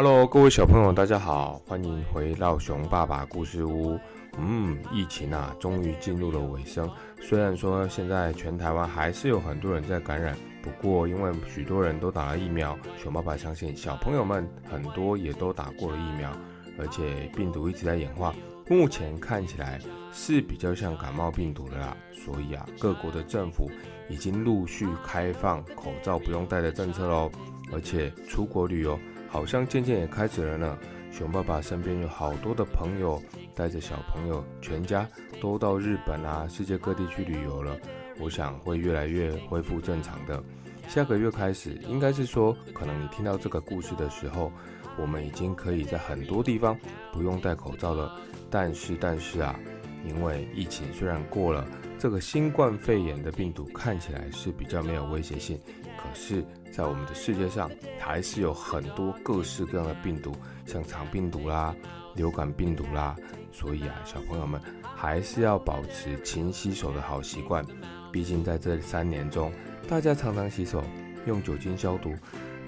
Hello，各位小朋友，大家好，欢迎回到熊爸爸故事屋。嗯，疫情啊，终于进入了尾声。虽然说现在全台湾还是有很多人在感染，不过因为许多人都打了疫苗，熊爸爸相信小朋友们很多也都打过了疫苗，而且病毒一直在演化，目前看起来是比较像感冒病毒的啦。所以啊，各国的政府已经陆续开放口罩不用戴的政策喽，而且出国旅游好像渐渐也开始了呢。熊爸爸身边有好多的朋友带着小朋友全家都到日本啊，世界各地去旅游了。我想会越来越恢复正常的。下个月开始，应该是说，可能你听到这个故事的时候，我们已经可以在很多地方不用戴口罩了。但是，但是啊，因为疫情虽然过了。这个新冠肺炎的病毒看起来是比较没有威胁性，可是，在我们的世界上还是有很多各式各样的病毒，像肠病毒啦、流感病毒啦。所以啊，小朋友们还是要保持勤洗手的好习惯。毕竟在这三年中，大家常常洗手，用酒精消毒，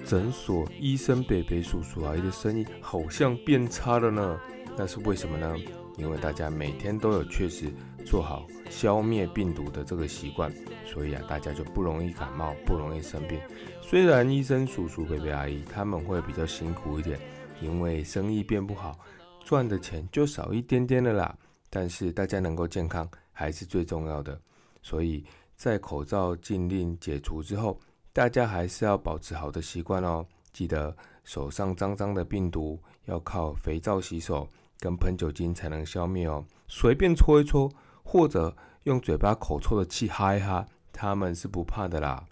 诊所医生、伯伯、叔叔阿姨的生意好像变差了呢。那是为什么呢？因为大家每天都有确实做好消灭病毒的这个习惯，所以啊，大家就不容易感冒，不容易生病。虽然医生叔叔、伯伯阿姨他们会比较辛苦一点，因为生意变不好，赚的钱就少一点点了啦。但是大家能够健康还是最重要的。所以在口罩禁令解除之后，大家还是要保持好的习惯哦。记得手上脏脏的病毒要靠肥皂洗手。跟喷酒精才能消灭哦，随便搓一搓，或者用嘴巴口臭的气哈一哈，他们是不怕的啦。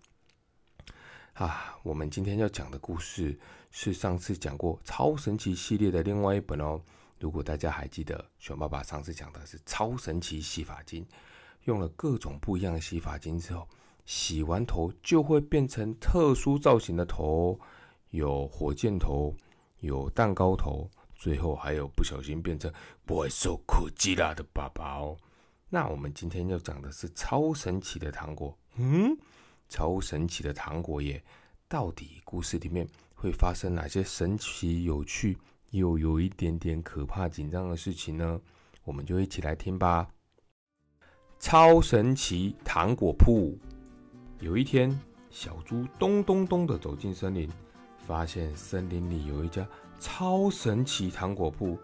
啊，我们今天要讲的故事是上次讲过超神奇系列的另外一本哦。如果大家还记得，熊爸爸上次讲的是超神奇洗发精，用了各种不一样的洗发精之后，洗完头就会变成特殊造型的头，有火箭头，有蛋糕头。最后还有不小心变成不会受苦基拉的爸爸哦。那我们今天要讲的是超神奇的糖果，嗯，超神奇的糖果耶！到底故事里面会发生哪些神奇、有趣又有一点点可怕、紧张的事情呢？我们就一起来听吧。超神奇糖果铺。有一天，小猪咚咚咚的走进森林，发现森林里有一家。超神奇糖果铺，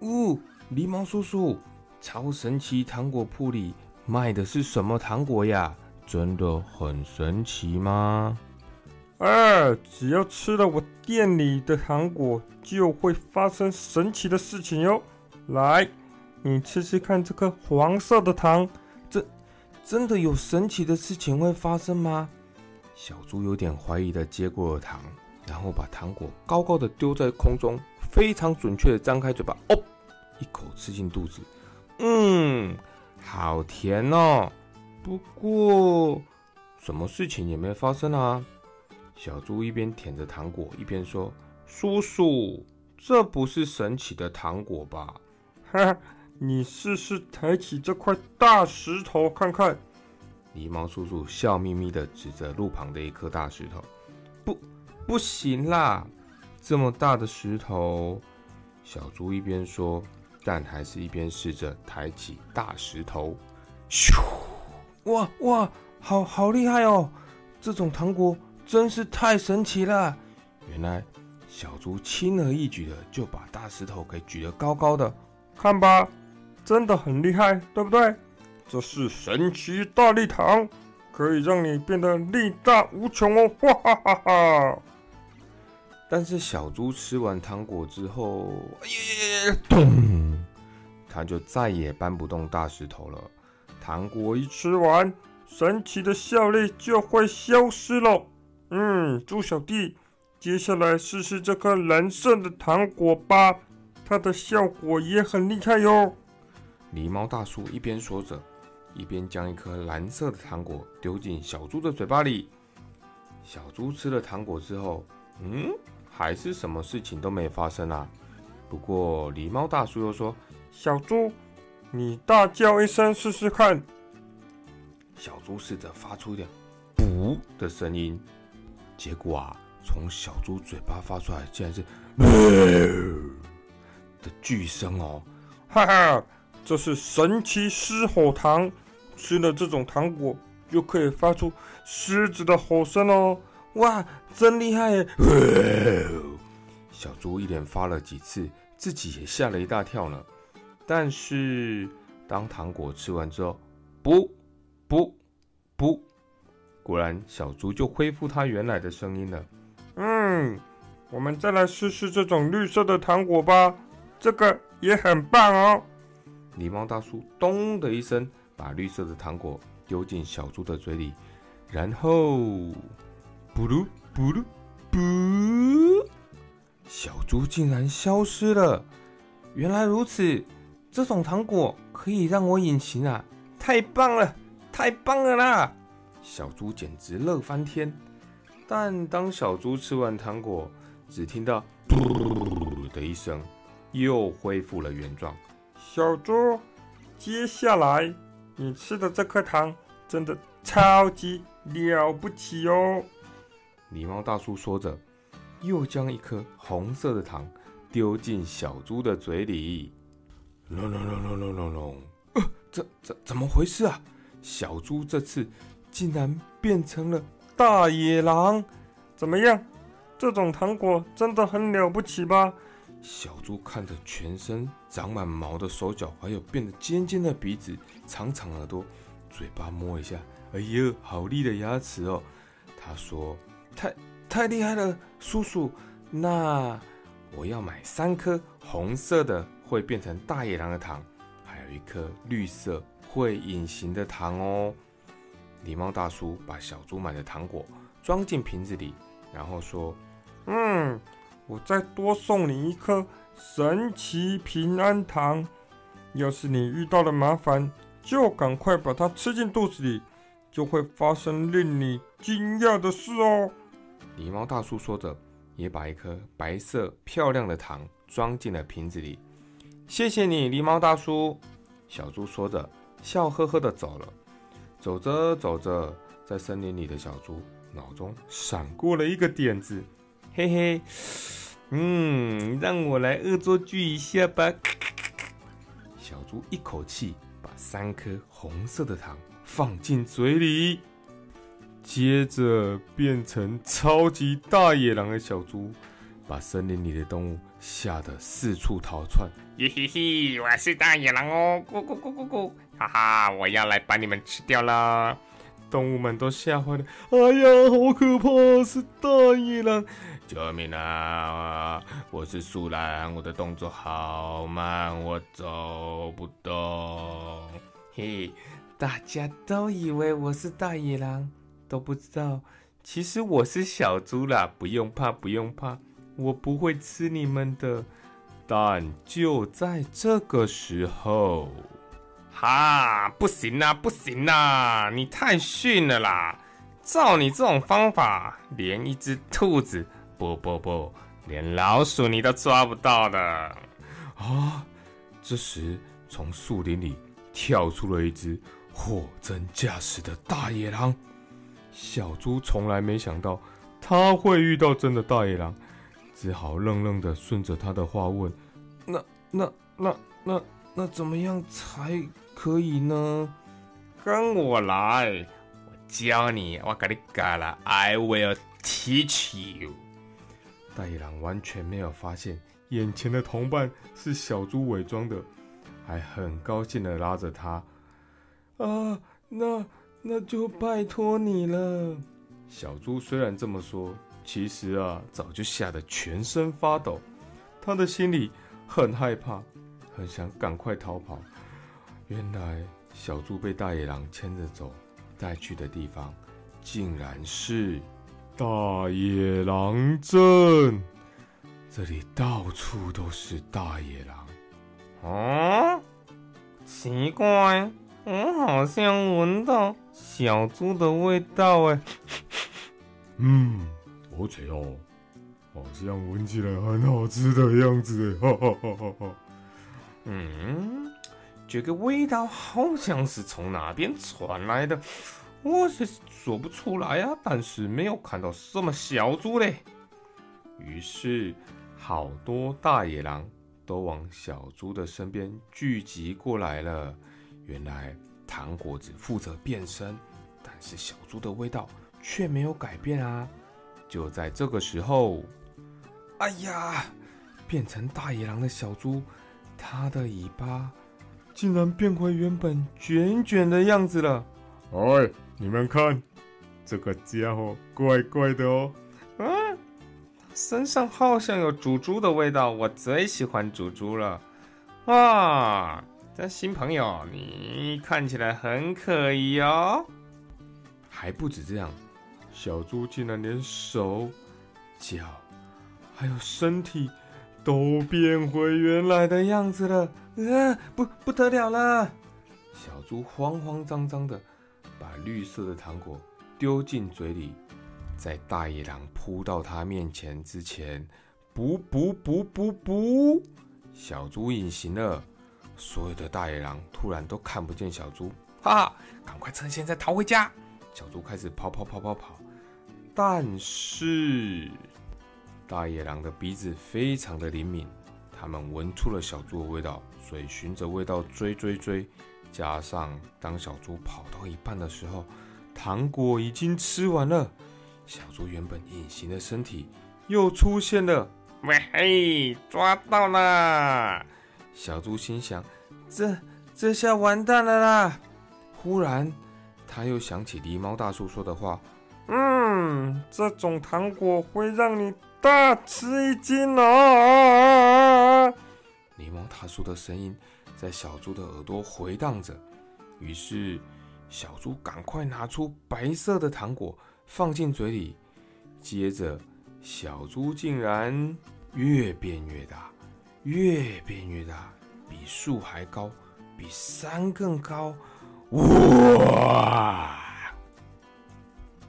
呜，狸猫叔叔，超神奇糖果铺里卖的是什么糖果呀？真的很神奇吗？啊，只要吃了我店里的糖果，就会发生神奇的事情哟！来，你吃吃看这颗黄色的糖，这真的有神奇的事情会发生吗？小猪有点怀疑的接过了糖。然后把糖果高高的丢在空中，非常准确的张开嘴巴，哦，一口吃进肚子，嗯，好甜哦。不过，什么事情也没发生啊。小猪一边舔着糖果，一边说：“叔叔，这不是神奇的糖果吧？” 哈哈，你试试抬起这块大石头看看。狸猫叔叔笑眯眯的指着路旁的一颗大石头，不行啦，这么大的石头！小猪一边说，但还是一边试着抬起大石头。咻！哇哇，好好厉害哦！这种糖果真是太神奇了。原来小猪轻而易举的就把大石头给举得高高的，看吧，真的很厉害，对不对？这是神奇大力糖，可以让你变得力大无穷哦！哈哈哈哈！但是小猪吃完糖果之后，哎呀呀呀，咚，它就再也搬不动大石头了。糖果一吃完，神奇的效力就会消失了。嗯，猪小弟，接下来试试这颗蓝色的糖果吧，它的效果也很厉害哟。狸猫大叔一边说着，一边将一颗蓝色的糖果丢进小猪的嘴巴里。小猪吃了糖果之后，嗯。还是什么事情都没发生啊！不过狸猫大叔又说：“小猪，你大叫一声试试看。”小猪试着发出一点“噗”的声音，结果啊，从小猪嘴巴发出来竟然是的巨声哦！哈哈，这是神奇狮吼糖，吃了这种糖果就可以发出狮子的吼声哦！哇，真厉害！小猪一连发了几次，自己也吓了一大跳呢。但是当糖果吃完之后，不不不，果然小猪就恢复它原来的声音了。嗯，我们再来试试这种绿色的糖果吧，这个也很棒哦。狸猫大叔咚的一声，把绿色的糖果丢进小猪的嘴里，然后，布噜布噜布，小猪竟然消失了。原来如此，这种糖果可以让我隐形啊！太棒了，太棒了啦！小猪简直乐翻天。但当小猪吃完糖果，只听到“噗”的一声，又恢复了原状。小猪，接下来你吃的这颗糖真的超级了不起哦！狸猫大叔说着，又将一颗红色的糖丢进小猪的嘴里。隆隆隆隆隆隆隆！呃，怎怎怎么回事啊？小猪这次竟然变成了……大野狼，怎么样？这种糖果真的很了不起吧？小猪看着全身长满毛的手脚，还有变得尖尖的鼻子、长长耳朵，嘴巴摸一下，哎呦，好利的牙齿哦！他说：“太太厉害了，叔叔。那我要买三颗红色的会变成大野狼的糖，还有一颗绿色会隐形的糖哦。”狸猫大叔把小猪买的糖果装进瓶子里，然后说：“嗯，我再多送你一颗神奇平安糖。要是你遇到了麻烦，就赶快把它吃进肚子里，就会发生令你惊讶的事哦。”狸猫大叔说着，也把一颗白色漂亮的糖装进了瓶子里。“谢谢你，狸猫大叔。”小猪说着，笑呵呵的走了。走着走着，在森林里的小猪脑中闪过了一个点子，嘿嘿，嗯，让我来恶作剧一下吧。小猪一口气把三颗红色的糖放进嘴里，接着变成超级大野狼的小猪，把森林里的动物吓得四处逃窜。嘿嘿嘿，我是大野狼哦，咕咕咕咕咕。哈哈！我要来把你们吃掉啦！动物们都吓坏了。哎呀，好可怕！是大野狼！救命啊！我是树懒，我的动作好慢，我走不动。嘿，大家都以为我是大野狼，都不知道其实我是小猪啦！不用怕，不用怕，我不会吃你们的。但就在这个时候。哈，不行啦，不行啦，你太逊了啦！照你这种方法，连一只兔子，不不不，连老鼠你都抓不到的啊！这时，从树林里跳出了一只货真价实的大野狼。小猪从来没想到他会遇到真的大野狼，只好愣愣的顺着他的话问：“那、那、那、那、那怎么样才？”可以呢，跟我来，我教你，我给你改了，I will teach you。大野狼完全没有发现眼前的同伴是小猪伪装的，还很高兴的拉着他。啊，那那就拜托你了。小猪虽然这么说，其实啊，早就吓得全身发抖，他的心里很害怕，很想赶快逃跑。原来小猪被大野狼牵着走，带去的地方竟然是大野狼镇。这里到处都是大野狼。哦，奇怪，我好像闻到小猪的味道哎。嗯，而且哦，好像闻起来很好吃的样子哎。哈哈哈哈哈。嗯。这个味道好像是从哪边传来的，我是说不出来啊，但是没有看到什么小猪嘞。于是，好多大野狼都往小猪的身边聚集过来了。原来，糖果只负责变身，但是小猪的味道却没有改变啊！就在这个时候，哎呀，变成大野狼的小猪，它的尾巴竟然变回原本卷卷的样子了。哎，你们看，这个家伙怪怪的哦。嗯。身上好像有煮猪的味道，我最喜欢煮猪了。哇，新朋友，你看起来很可疑哦。还不止这样，小猪竟然连手、脚，还有身体都变回原来的样子了。啊，不不得了了！小猪慌慌张张的把绿色的糖果丢进嘴里。在大野狼扑到他面前之前，不不不不不，小猪隐形了。所有的大野狼突然都看不见小猪，哈哈！赶快趁现在逃回家！小猪开始跑跑跑跑跑，但是大野狼的鼻子非常的灵敏，他们闻出了小猪的味道，所以循着味道追追追。加上当小猪跑到一半的时候，糖果已经吃完了。小猪原本隐形的身体又出现了，喂嘿，抓到了！小猪心想：这这下完蛋了啦！忽然，他又想起狸猫大叔说的话：“嗯，这种糖果会让你大吃一惊哦！”狸猫大叔的声音在小猪的耳朵回荡着，于是小猪赶快拿出白色的糖果。放进嘴里，接着小猪竟然越变越大，越变越大，比树还高，比山更高！哇！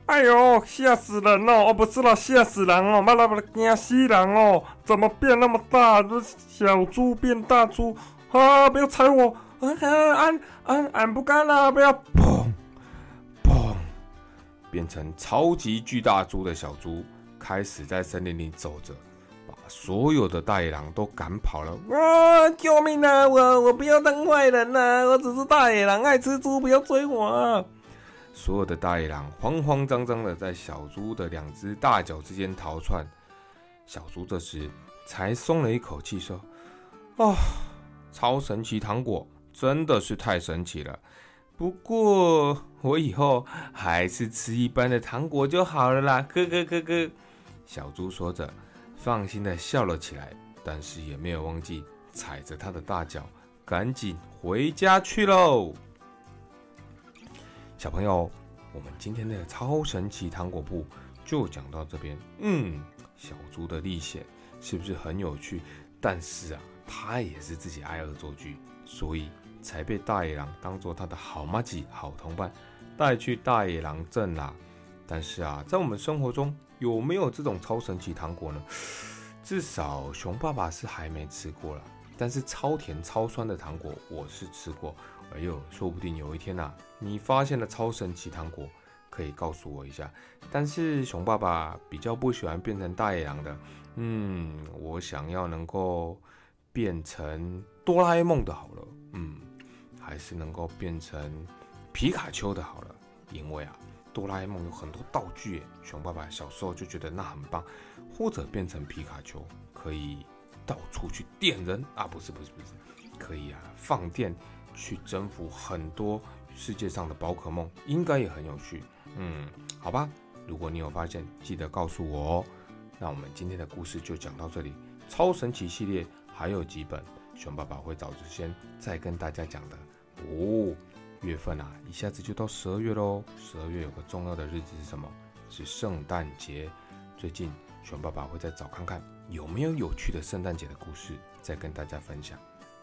哎呦，吓死人了！哦，不是了，吓死人哦！妈啦妈啦，惊死人哦！怎么变那么大？这小猪变大猪啊！不要踩我！啊，俺俺俺不干了！不要！砰砰变成超级巨大猪的小猪，开始在森林里走着，所有的大野狼都赶跑了。啊！救命啊！我我不要当坏人呐！我只是大野狼，爱吃猪，不要追我。啊所有的大野狼慌慌张张的在小猪的两只大脚之间逃窜。小猪这时才松了一口气，说：“啊，超神奇糖果真的是太神奇了。”不过我以后还是吃一般的糖果就好了啦，咯咯咯咯。小猪说着，放心的笑了起来，但是也没有忘记踩着他的大脚，赶紧回家去喽。小朋友，我们今天的超神奇糖果铺就讲到这边。嗯，小猪的历险是不是很有趣？但是啊，他也是自己爱恶作剧，所以。才被大野狼当做他的好妈吉、好同伴带去大野狼镇啦。但是啊，在我们生活中有没有这种超神奇糖果呢？至少熊爸爸是还没吃过了。但是超甜超酸的糖果我是吃过。哎呦，说不定有一天呐，你发现了超神奇糖果，可以告诉我一下。但是熊爸爸比较不喜欢变成大野狼的。嗯，我想要能够变成哆啦 A 梦的，好了。嗯。还是能够变成皮卡丘的好了，因为啊，哆啦 A 梦有很多道具，熊爸爸小时候就觉得那很棒。或者变成皮卡丘，可以到处去电人啊，不是不是不是，可以啊放电去征服很多世界上的宝可梦，应该也很有趣。嗯，好吧，如果你有发现，记得告诉我哦。那我们今天的故事就讲到这里，超神奇系列还有几本，熊爸爸会早之先再跟大家讲的。哦，月份啊，一下子就到十二月喽。十二月有个重要的日子是什么？是圣诞节。最近熊爸爸会再找看看有没有有趣的圣诞节的故事，再跟大家分享。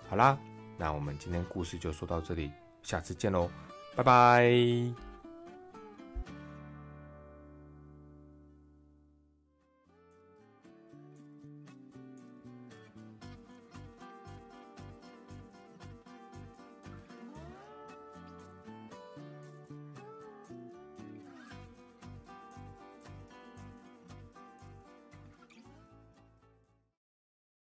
好啦，那我们今天故事就说到这里，下次见喽，拜拜。